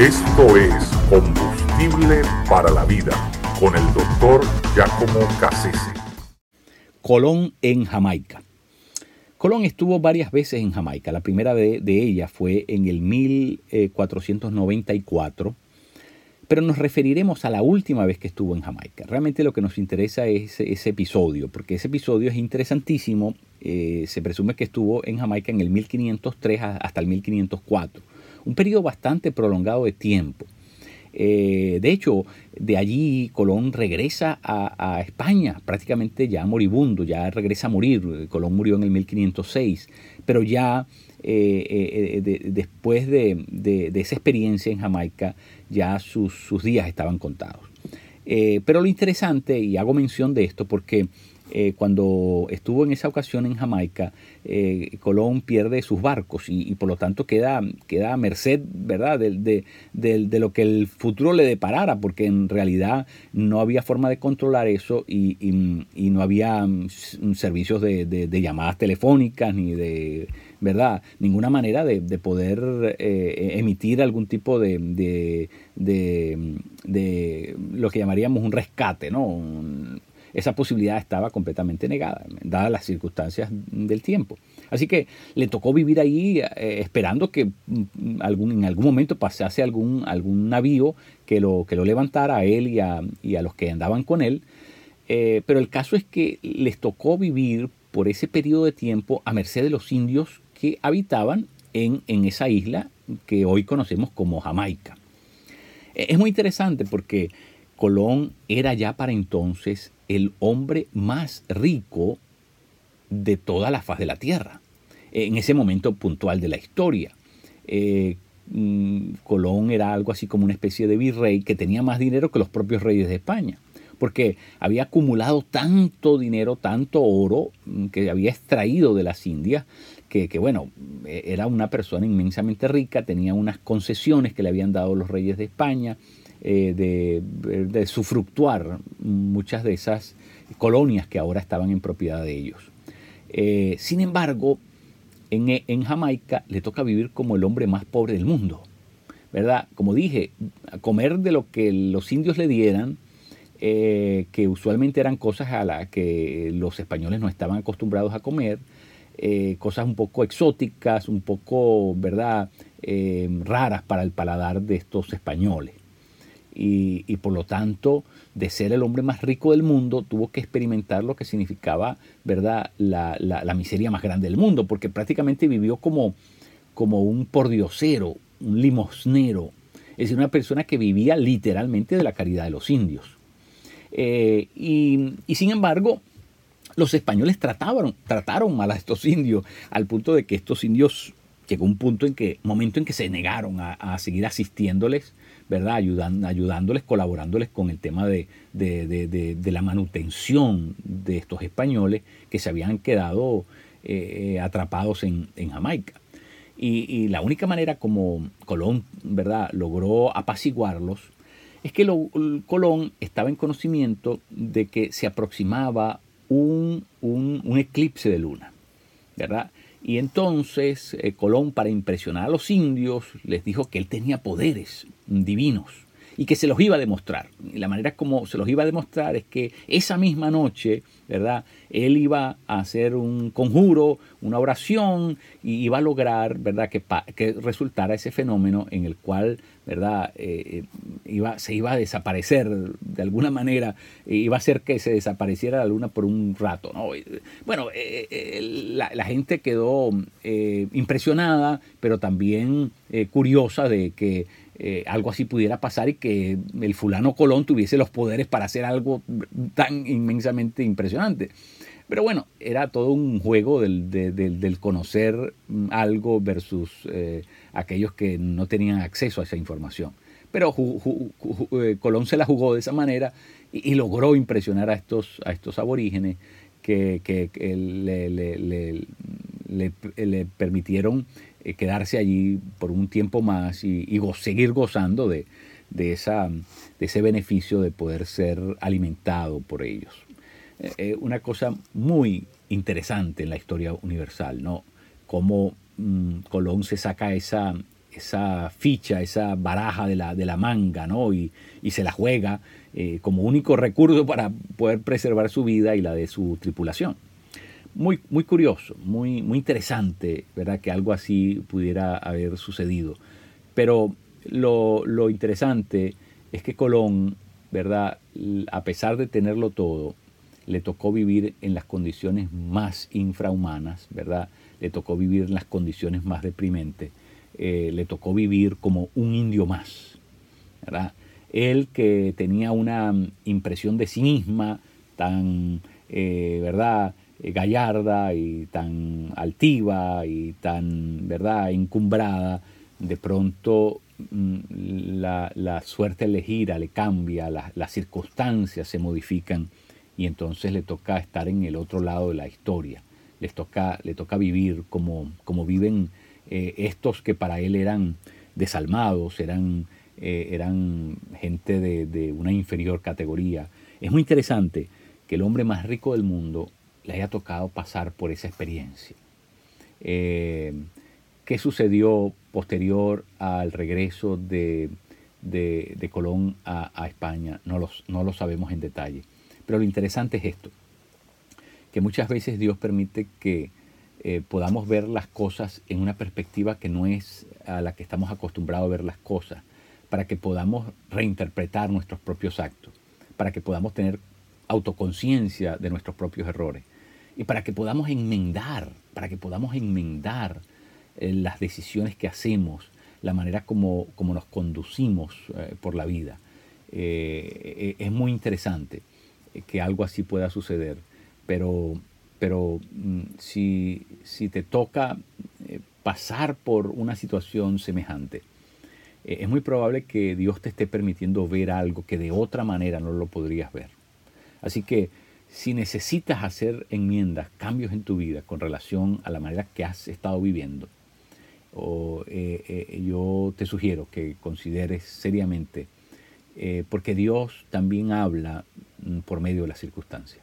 Esto es Combustible para la Vida con el doctor Giacomo Cassese. Colón en Jamaica. Colón estuvo varias veces en Jamaica. La primera de, ellas fue en el 1494 pero nos referiremos a la última vez que estuvo en Jamaica. Realmente lo que nos interesa es ese episodio, porque ese episodio es interesantísimo. Eh, se presume que estuvo en Jamaica en el 1503 hasta el 1504, un periodo bastante prolongado de tiempo. Eh, de hecho, de allí Colón regresa a, España, prácticamente ya moribundo, ya regresa a morir. Colón murió en el 1506, pero ya eh, después de, esa experiencia en Jamaica, ya sus, días estaban contados. Eh, pero lo interesante, y hago mención de esto porque eh, cuando estuvo en esa ocasión en Jamaica, eh, Colón pierde sus barcos y, por lo tanto queda, queda a merced ¿verdad? De, lo que el futuro le deparara, porque en realidad no había forma de controlar eso y, no había mm, servicios de, llamadas telefónicas ni de ¿verdad? Ninguna manera de, poder emitir algún tipo de, de, lo que llamaríamos un rescate, ¿no? Esa posibilidad estaba completamente negada, dadas las circunstancias del tiempo. Así que le tocó vivir ahí eh, esperando que mm, algún, en algún momento pasase algún, algún navío que lo, que lo levantara a él y a, y a los que andaban con él. Eh, pero el caso es que les tocó vivir por ese periodo de tiempo a merced de los indios que habitaban en, en esa isla que hoy conocemos como Jamaica. E, es muy interesante porque Colón era ya para entonces el hombre más rico de toda la faz de la tierra, en ese momento puntual de la historia. Eh, mm, Colón era algo así como una especie de virrey que tenía más dinero que los propios reyes de España, porque había acumulado tanto dinero, tanto oro mm, que había extraído de las Indias, que, bueno, e, era una persona inmensamente rica, tenía unas concesiones que le habían dado los reyes de España, eh, de, de sufructuar muchas de esas colonias que ahora estaban en propiedad de ellos. Eh, sin embargo, en, en, Jamaica le toca vivir como el hombre más pobre del mundo, ¿verdad? Como dije, comer de lo que los indios le dieran, eh, que usualmente eran cosas a las que los españoles no estaban acostumbrados a comer, cosas un poco exóticas, un poco, ¿verdad?, raras para el paladar de estos españoles y, por lo tanto, de ser el hombre más rico del mundo, tuvo que experimentar lo que significaba, ¿verdad?, la, la, miseria más grande del mundo, porque prácticamente vivió como, como un pordiosero, un limosnero, es decir, una persona que vivía literalmente de la caridad de los indios. Eh, y, sin embargo, los españoles trataron mal a estos indios, al punto de que estos indios llegó un punto en que, momento en que se negaron a, seguir asistiéndoles ¿verdad? ayudándoles, colaborándoles con el tema de, la manutención de estos españoles que se habían quedado eh, atrapados en, Jamaica. Y, la única manera como Colón ¿verdad? logró apaciguarlos es que Colón estaba en conocimiento de que se aproximaba un, un eclipse de luna. ¿verdad? Y entonces eh, Colón, para impresionar a los indios, les dijo que él tenía poderes divinos y que se los iba a demostrar. Y la manera como se los iba a demostrar es que esa misma noche, ¿verdad? Él iba a hacer un conjuro, una oración, y iba a lograr, ¿verdad?, que, que resultara ese fenómeno en el cual, ¿verdad?, eh, eh, iba, se iba a desaparecer de alguna manera, e iba a hacer que se desapareciera la luna por un rato, ¿no? Bueno, eh, la, la, gente quedó impresionada, pero también curiosa de que eh, algo así pudiera pasar y que el fulano Colón tuviese los poderes para hacer algo tan inmensamente impresionante. Pero bueno, era todo un juego del, conocer algo versus eh, aquellos que no tenían acceso a esa información. Pero eh, Colón se la jugó de esa manera y, logró impresionar a estos, a estos aborígenes que, le, permitieron eh, quedarse allí por un tiempo más y, seguir gozando de, ese beneficio de poder ser alimentado por ellos. Eh, eh, una cosa muy interesante en la historia universal, ¿no? Cómo mm, Colón se saca esa, esa ficha, esa baraja de la, manga, ¿no? Y, se la juega como único recurso para poder preservar su vida y la de su tripulación. Muy, muy curioso, muy, muy interesante, ¿verdad? Que algo así pudiera haber sucedido. Pero lo, lo interesante es que Colón, ¿verdad? A pesar de tenerlo todo, le tocó vivir en las condiciones más infrahumanas, ¿verdad? Le tocó vivir en las condiciones más deprimentes, eh, le tocó vivir como un indio más, ¿verdad? Él que tenía una impresión de sí misma tan, eh, ¿verdad? Eh, gallarda y tan altiva y tan, ¿verdad?, encumbrada, de pronto mm, la, suerte le gira, le cambia, las circunstancias se modifican y entonces le toca estar en el otro lado de la historia. Les toca, le toca vivir como, como viven eh, estos que para él eran desalmados, eran, eh, eran gente de, una inferior categoría. Es muy interesante que el hombre más rico del mundo le haya tocado pasar por esa experiencia. Eh, ¿Qué sucedió posterior al regreso de, Colón a, España? No, no lo sabemos en detalle. Pero lo interesante es esto, que muchas veces Dios permite que eh, podamos ver las cosas en una perspectiva que no es a la que estamos acostumbrados a ver las cosas, para que podamos reinterpretar nuestros propios actos, para que podamos tener autoconciencia de nuestros propios errores y para que podamos enmendar, para que podamos enmendar eh, las decisiones que hacemos, la manera como, como nos conducimos eh, por la vida. es muy interesante que algo así pueda suceder, pero, pero mm, si, si, te toca eh, pasar por una situación semejante, eh, es muy probable que Dios te esté permitiendo ver algo que de otra manera no lo podrías ver. Así que si necesitas hacer enmiendas, cambios en tu vida con relación a la manera que has estado viviendo, eh, yo te sugiero que consideres seriamente eh, porque Dios también habla mm, por medio de las circunstancias.